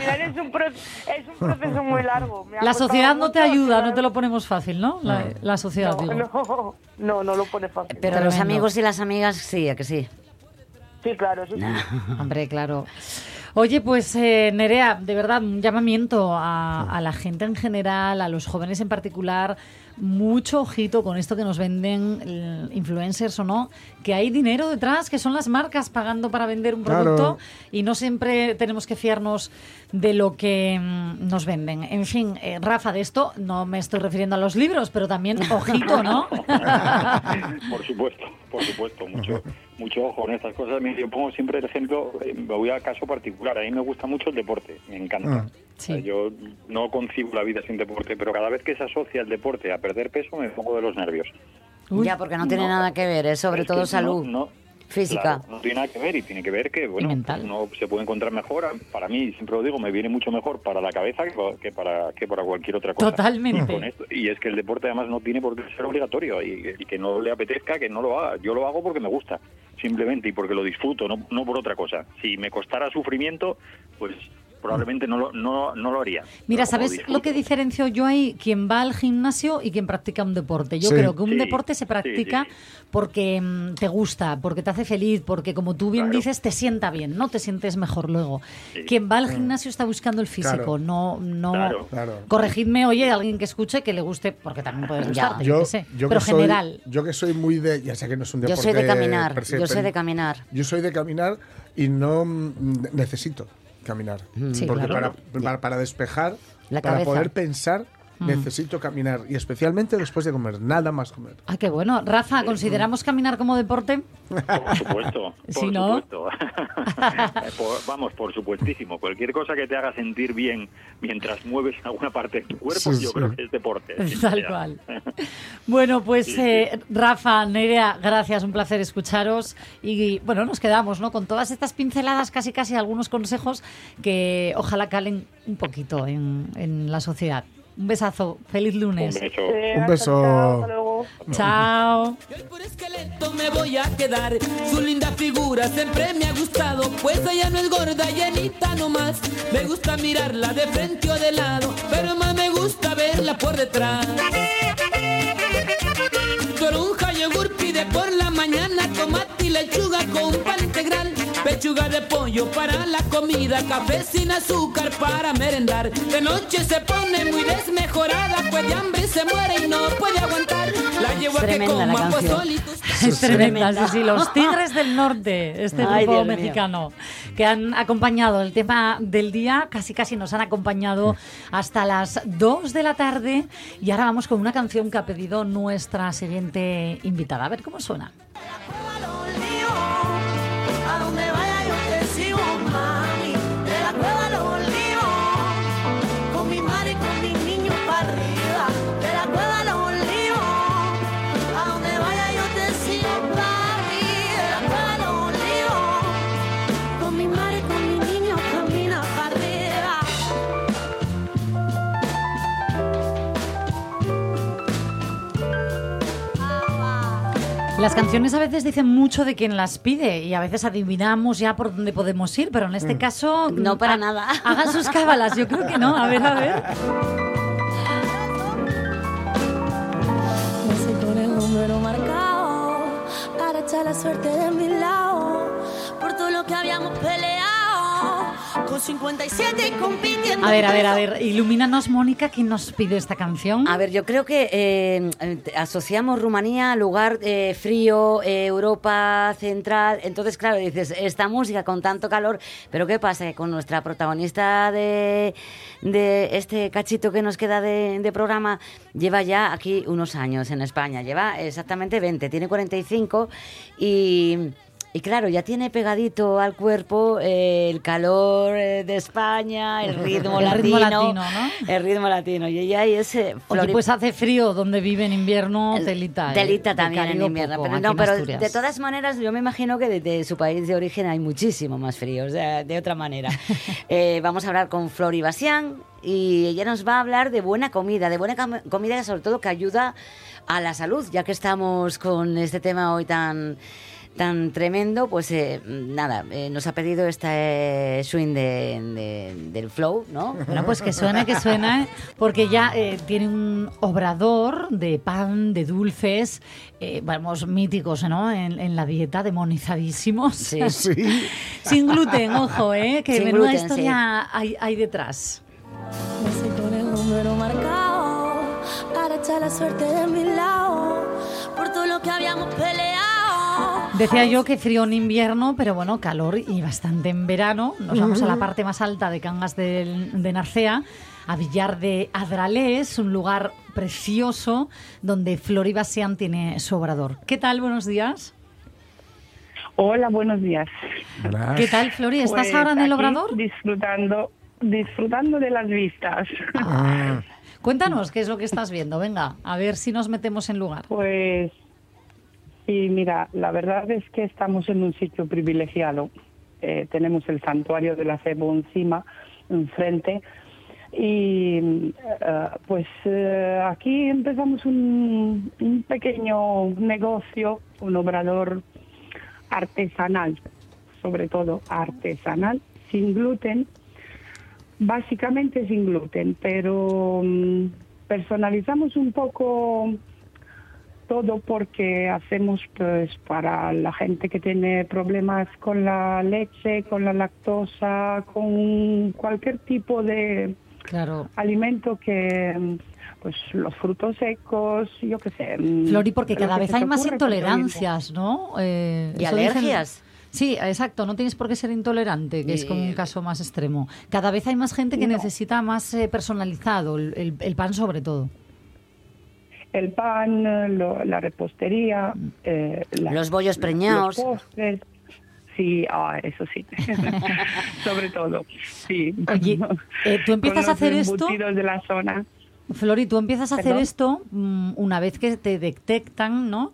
final es un, pro- es un proceso muy largo. La sociedad no te ayuda, no te lo ponemos fácil, ¿no? La, la sociedad, digo. No, no, no lo pone fácil. Pero los Tremendo. amigos y las amigas sí, ¿a que sí? Sí, claro, eso sí. Hombre, claro. Oye, pues eh, Nerea, de verdad, un llamamiento a, a la gente en general, a los jóvenes en particular, mucho ojito con esto que nos venden influencers o no, que hay dinero detrás, que son las marcas pagando para vender un Claro. producto y no siempre tenemos que fiarnos de lo que mm, nos venden. En fin, eh, Rafa, de esto no me estoy refiriendo a los libros, pero también ojito, ¿no? por supuesto, por supuesto, mucho, mucho ojo en estas cosas. Yo pongo siempre el ejemplo, eh, me voy a caso particular. A mí me gusta mucho el deporte, me encanta. Ah. O sea, yo no concibo la vida sin deporte, pero cada vez que se asocia el deporte a perder peso me pongo de los nervios. Ya, porque no tiene No. nada que ver, es sobre Es que todo no- salud no- física. Claro, no tiene nada que ver y tiene que ver que, bueno, uno se puede encontrar mejor. Para mí, siempre lo digo, me viene mucho mejor para la cabeza que pa- que para, que para cualquier otra cosa. Totalmente. Y, con esto- y es que el deporte además no tiene por qué ser obligatorio y, y que no le apetezca, que no lo haga. Yo lo hago porque me gusta, simplemente, y porque lo disfruto, no, no por otra cosa. Si me costara sufrimiento, pues probablemente no lo, no, no lo haría. Mira, Pero ¿sabes disfruto- lo que diferencio yo ahí? Quien va al gimnasio y quien practica un deporte. Yo Sí. creo que un Sí, deporte se practica porque mm, te gusta, porque te hace feliz, porque como tú bien dices, te sienta bien, ¿no? Te sientes mejor luego. Quien va al gimnasio está buscando el físico, Claro. no... no Claro. Corregidme, oye, alguien que escuche que le guste, porque también puede gustarte, yo, yo, qué sé. yo Pero que soy- general. yo que soy muy de. Ya sé que no es un Yo deporte. soy de caminar, yo soy pero de caminar. Yo soy de caminar y no mm, necesito caminar. Sí, Porque claro. para, para, para despejar, La para cabeza. poder pensar, Mm. necesito caminar. Y especialmente después de comer, nada más comer. Ah, qué bueno. Rafa, ¿consideramos caminar como deporte? Por supuesto, por Si no- supuesto. Por- vamos, por supuestísimo. Cualquier cosa que te haga sentir bien mientras mueves alguna parte de tu cuerpo, Sí, yo sí. creo que es deporte. Tal cual. Bueno, pues eh, Rafa, Nerea, gracias, un placer escucharos. Y bueno, nos quedamos ¿no? con todas estas pinceladas, casi casi algunos consejos que ojalá calen un poquito en, en la sociedad. Un besazo, feliz lunes. Un beso. Un beso. Chao. esqueleto me voy a quedar. Su linda figura siempre me ha gustado, pues ella no es gorda, llenita nomás. Me gusta mirarla de frente o de lado, pero más me gusta verla por detrás. Toronja, yogur pide por la mañana, tomate y lechuga con pan. Pechuga de pollo para la comida, café sin azúcar para merendar. De noche se pone muy desmejorada, pues de hambre se muere y no puede aguantar. La llevo a que Tremenda la coma y Es tremenda, sí, sí, los Tigres del Norte, este Ay, grupo Dios mío. mexicano, que han acompañado el tema del día, casi casi nos han acompañado hasta las 2 de la tarde y ahora vamos con una canción que ha pedido nuestra siguiente invitada. A ver cómo suena. Donde vaya yo te sigo, mami. De la cueva los Las canciones a veces dicen mucho de quien las pide y a veces adivinamos ya por dónde podemos ir, pero en este caso... No para ha- nada. Hagan sus cábalas, yo creo que no. A ver, a ver. Nací con el número marcado para echar la suerte de mi Con 57 y compitiendo. A ver, a ver, a ver. Ilumínanos, Mónica, ¿quién nos pide esta canción? A ver, yo creo que eh, eh, asociamos Rumanía a lugar eh, frío, eh, Europa central. Entonces, claro, dices, esta música con tanto calor, pero ¿qué pasa? Que con nuestra protagonista de, de este cachito que nos queda de, de programa, lleva ya aquí unos años en España. Lleva exactamente 20, tiene 45 y... Y claro, ya tiene pegadito al cuerpo eh, el calor eh, de España, el ritmo El latino. ritmo latino, ¿no? El ritmo latino. Y ella ahí ese Oye, pues hace frío donde vive en invierno, telita. ¿eh? Telita De también en invierno. poco, Pero, no, pero Asturias. de todas maneras, yo me imagino que desde su país de origen hay muchísimo más frío, o sea, de otra manera. Eh, vamos a hablar con Flori Basián y ella nos va a hablar de buena comida, de buena comida sobre todo que ayuda a la salud, ya que estamos con este tema hoy tan tan tremendo, pues eh, nada, eh, nos ha pedido este swing de, de- del flow, ¿no? Bueno, pues que suene, que suene, porque ya eh, tiene un obrador de pan, de dulces, eh, vamos, míticos, ¿no? En, en la dieta, demonizadísimos. Sí. Sí. Sin gluten, ojo, ¿eh? Que Sin menuda gluten, historia hay, hay detrás. Nací con el número marcado para echa la suerte de mi lado por todo lo que habíamos peleado. Decía yo que frío en invierno, pero bueno, calor y bastante en verano. Nos vamos a la parte más alta de Cangas del- de, Narcea, a Villar de Adralés, un lugar precioso donde Flori Basian tiene su obrador. ¿Qué tal? Buenos días. Hola, buenos días. ¿Qué tal, Flori? ¿Estás Pues ahora en el obrador? Disfrutando, disfrutando de las vistas. Ah. Cuéntanos qué es lo que estás viendo. Venga, a ver si nos metemos en lugar. Pues sí, mira, la verdad es que estamos en un sitio privilegiado. Eh, tenemos el santuario de la Cebo encima, enfrente. Y eh, pues eh, aquí empezamos un, un pequeño negocio, un obrador artesanal, sobre todo artesanal, sin gluten, básicamente sin gluten, pero mm, personalizamos un poco todo porque hacemos pues para la gente que tiene problemas con la leche, con la lactosa, con cualquier tipo de Claro. alimento que pues los frutos secos, yo qué sé. mm, Flori, porque cada vez hay más pues, intolerancias, ¿no? Eh, Y dicen- alergias. Sí, exacto, no tienes por qué ser intolerante, que es como un caso más extremo. Cada vez hay más gente que No. necesita más eh, personalizado, el, el- el pan sobre todo. El pan, lo- la repostería, eh, la- Los bollos preñados. los postres. Sí, ah, eso sí. Sobre todo, sí. Oye, eh, ¿tú empiezas a hacer los esto? de la zona. Flori, tú empiezas a hacer esto mm, una vez que te detectan, ¿no?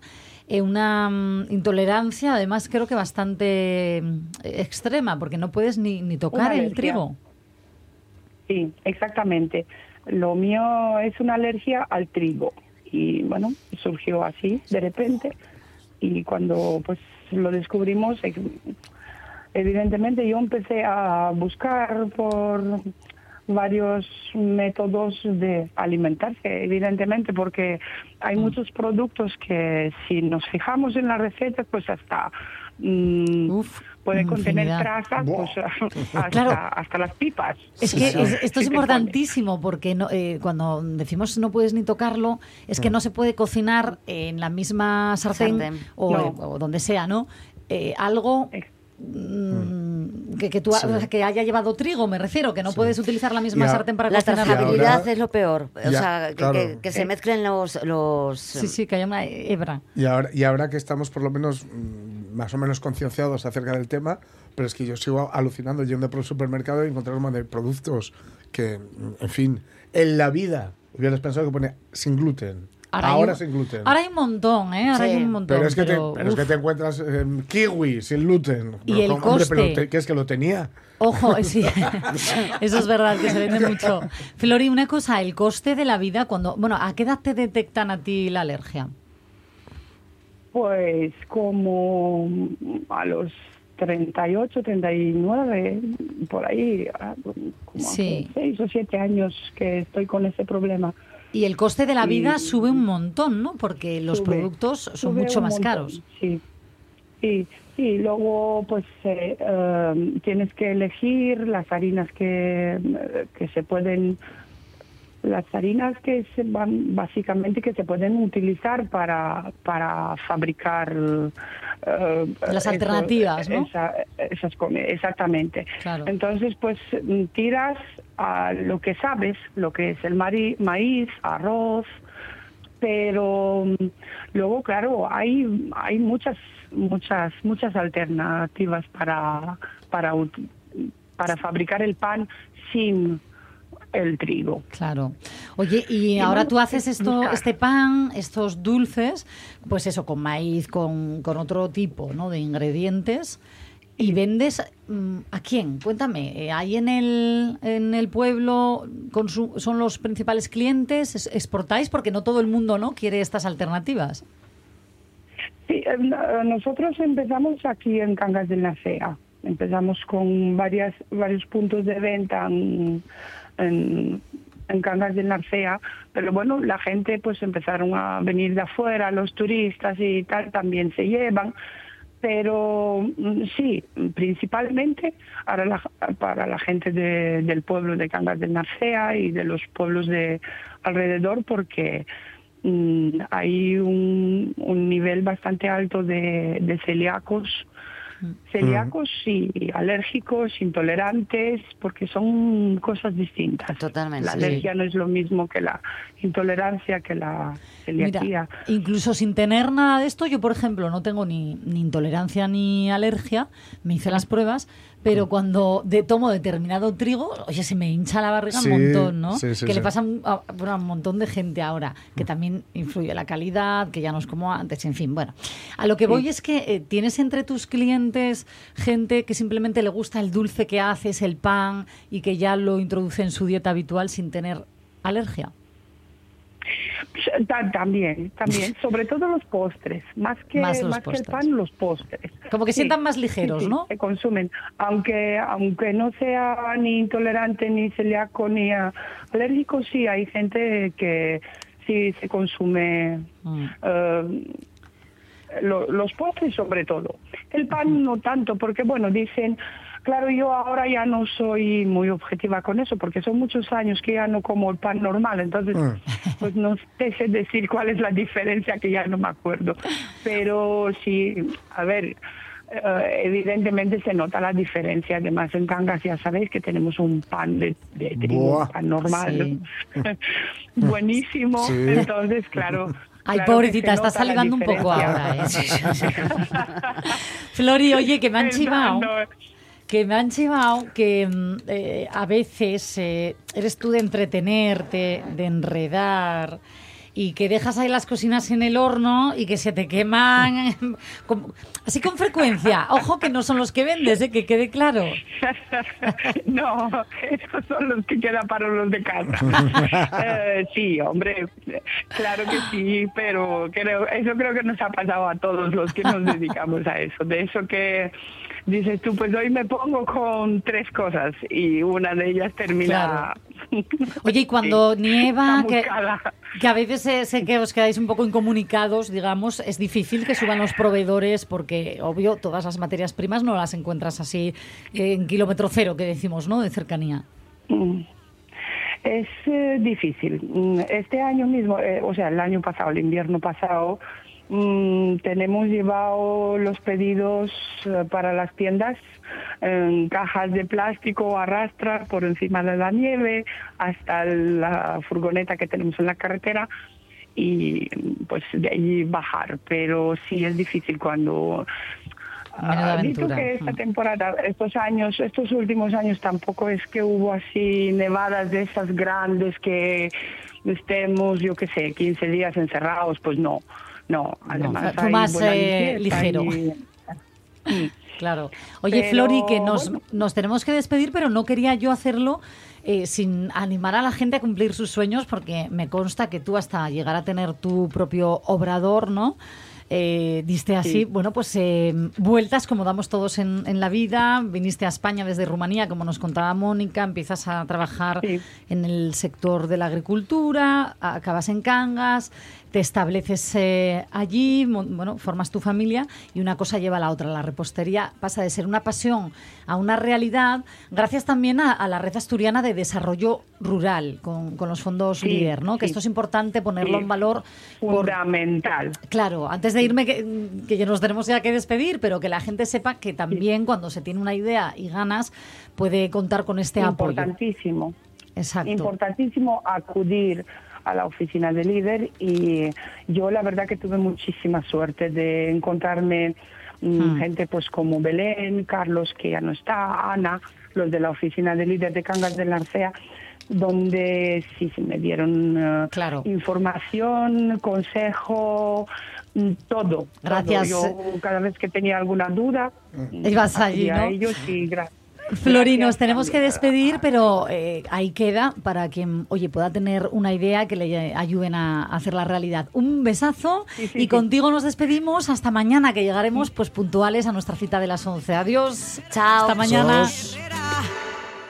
Eh, una mm, intolerancia, además creo que bastante mm, extrema, porque no puedes ni, ni tocar el trigo. Sí, exactamente. Lo mío es una alergia al trigo. Y bueno, surgió así, de repente. Y cuando pues lo descubrimos, eh, evidentemente yo empecé a buscar por varios métodos de alimentarse, evidentemente, porque hay muchos productos que si nos fijamos en la receta, pues hasta mm, puede contener infinidad. trazas pues, hasta, Claro. hasta las pipas. Es que es- esto es importantísimo porque no, eh, cuando decimos no puedes ni tocarlo, es que no se puede cocinar en la misma sartén, Sartén. O, No. o donde sea, ¿no? Eh, algo mm, que, que, tú, ha- Sí. o sea, que haya llevado trigo, me refiero, que no puedes utilizar la misma sartén para La cocinar. trazabilidad ahora- es lo peor. O Ya, sea, que, claro. que- que se mezclen los... los Sí, sí, que haya una hebra. Y ahora, y ahora que estamos por lo menos mm, más o menos concienciados acerca del tema, pero es que yo sigo alucinando yendo por el supermercado y encontrarme de productos que, en fin, en la vida hubieras pensado que pone sin gluten. Ahora, hay, sin gluten. Ahora hay un montón, ¿eh? Ahora Sí. hay un montón. pero es que, pero, te, pero es que te encuentras eh, kiwi sin gluten. Y Pero el ¿cómo, hombre, pero coste. te- ¿qué es que lo tenía? Ojo, eh, sí, eso es verdad, que se vende mucho. Flori, una cosa, el coste de la vida, cuando, bueno, ¿a qué edad te detectan a ti la alergia? Pues como a los 38, 39, por ahí, ah, como Sí. hace 6 o 7 años que estoy con ese problema. Y el coste de la vida Y- sube un montón, ¿no? Porque los Sube, productos son mucho más montón, caros. Sí, sí, sí. Luego, pues eh, eh, tienes que elegir las harinas que, que se pueden, las harinas que se van, básicamente que se pueden utilizar para, para fabricar eh, Las eso, alternativas, ¿no? esa- esas exactamente. Claro. Entonces, pues tiras a lo que sabes, lo que es el mari- maíz, arroz, pero luego claro hay hay muchas muchas muchas alternativas para para para fabricar el pan sin el trigo. Claro. Oye, y Y ahora bueno, tú haces es esto, buscar. este pan, estos dulces, pues eso, con maíz, con, con otro tipo ¿no? de ingredientes. ¿Y vendes mm, a quién? Cuéntame, eh, ¿ahí en el, en el pueblo son los principales clientes? ¿Es- ¿Exportáis? Porque no todo el mundo no quiere estas alternativas. Sí, eh, no- nosotros empezamos aquí en Cangas del Nacea. Empezamos con varias, varios puntos de venta en, en, Cangas del Narcea, pero bueno, la gente pues empezaron a venir de afuera, los turistas y tal también se llevan, pero mm, sí, principalmente para la, para la gente de- del pueblo de Cangas del Narcea y de los pueblos de alrededor porque mm, hay un, un nivel bastante alto de celíacos celíacos y alérgicos, intolerantes, porque son cosas distintas. Totalmente. La Sí. alergia no es lo mismo que la intolerancia, que la celiaquía. Mira, incluso sin tener nada de esto, yo por ejemplo no tengo ni, ni intolerancia ni alergia, me hice las pruebas, pero cuando de, tomo determinado trigo, oye, se me hincha la barriga Sí, un montón, ¿no? sí, sí, que le pasa bueno, a un montón de gente ahora, que también influye la calidad, que ya no es como antes, en fin, bueno. A lo que voy es que eh, tienes entre tus clientes gente que simplemente le gusta el dulce que haces, el pan, y que ya lo introduce en su dieta habitual sin tener alergia. Ta- También, también, sobre todo los postres, más que, Más que el pan, los postres. Como que sientan más ligeros, sí, ¿no? Se consumen, aunque aunque no sea ni intolerante, ni celíaco, ni alérgico, sí, hay gente que sí se consume Mm. eh, lo- los postres sobre todo. El pan no tanto, porque bueno, dicen, claro, yo ahora ya no soy muy objetiva con eso, porque son muchos años que ya no como el pan normal, entonces pues no te sé decir cuál es la diferencia, que ya no me acuerdo. Pero sí, a ver, eh, evidentemente se nota la diferencia. Además, en Cangas ya sabéis que tenemos un pan de, de trigo, Buah. un pan normal, Sí. buenísimo. Sí. Entonces, claro. Ay, claro pobrecita, está salivando un poco ahora. ¿eh? Flori, oye, que me han chivado. Pensando, Que me han chivado que mm, eh, a veces eh, eres tú de entretenerte, de enredar y que dejas ahí las cocinas en el horno y que se te queman con- así con frecuencia. Ojo que no son los que vendes, eh, que quede claro. no, esos son los que quedan para los de casa. Eh, sí, hombre, claro que sí, pero creo, eso creo que nos ha pasado a todos los que nos dedicamos a eso. De eso que dices tú, pues hoy me pongo con tres cosas y una de ellas termina. Oye, y cuando nieva, que, a veces sé, sé que os quedáis un poco incomunicados, digamos, es difícil que suban los proveedores porque, obvio, todas las materias primas no las encuentras así en kilómetro cero, que decimos, ¿no? De cercanía. Mm. Es eh, difícil. Mm, Este año mismo, eh, o sea, el año pasado, el invierno pasado, mm, tenemos llevado los pedidos eh, para las tiendas en cajas de plástico arrastra por encima de la nieve hasta la furgoneta que tenemos en la carretera y pues de allí bajar. Pero sí es difícil cuando Ah, dicho aventura. que esta Mm. temporada, estos años, estos últimos años tampoco es que hubo así nevadas de esas grandes que estemos, yo qué sé, 15 días encerrados, pues no, no. Además hay más, eh, ligero. y- Claro. Oye, Pero, Flori, que nos, bueno. nos tenemos que despedir, pero no quería yo hacerlo eh, sin animar a la gente a cumplir sus sueños, porque me consta que tú hasta llegar a tener tu propio obrador, ¿no? Eh, diste así, Sí. bueno, pues eh, vueltas como damos todos en, en la vida. Viniste a España desde Rumanía, como nos contaba Mónica, empiezas a trabajar en el sector de la agricultura, acabas en Cangas, te estableces eh, allí, bueno, formas tu familia y una cosa lleva a la otra. La repostería pasa de ser una pasión a una realidad, gracias también a, a la red asturiana de desarrollo rural con, con los fondos Sí, líder, ¿no? Que esto es importante ponerlo Sí. en valor. por- Fundamental. Claro, antes de irme, que, que ya nos tenemos ya que despedir, pero que la gente sepa que también cuando se tiene una idea y ganas puede contar con este apoyo. Importantísimo. Exacto. Importantísimo acudir a la oficina de líder y yo la verdad que tuve muchísima suerte de encontrarme mm, Hmm. gente pues como Belén, Carlos que ya no está, Ana, los de la oficina de líder de Cangas del Narcea donde sí se me dieron eh, información, consejo, mm, todo. Gracias. todo. Yo cada vez que tenía alguna duda, Ibas allí, ¿no? a ellos y gra- Flori, nos tenemos que despedir, pero eh, ahí queda para quien, oye, pueda tener una idea que le ayuden a hacer la realidad. Un besazo y contigo nos despedimos hasta mañana, que llegaremos pues puntuales a nuestra cita de las 11. Adiós. Chao. Hasta mañana. Adiós.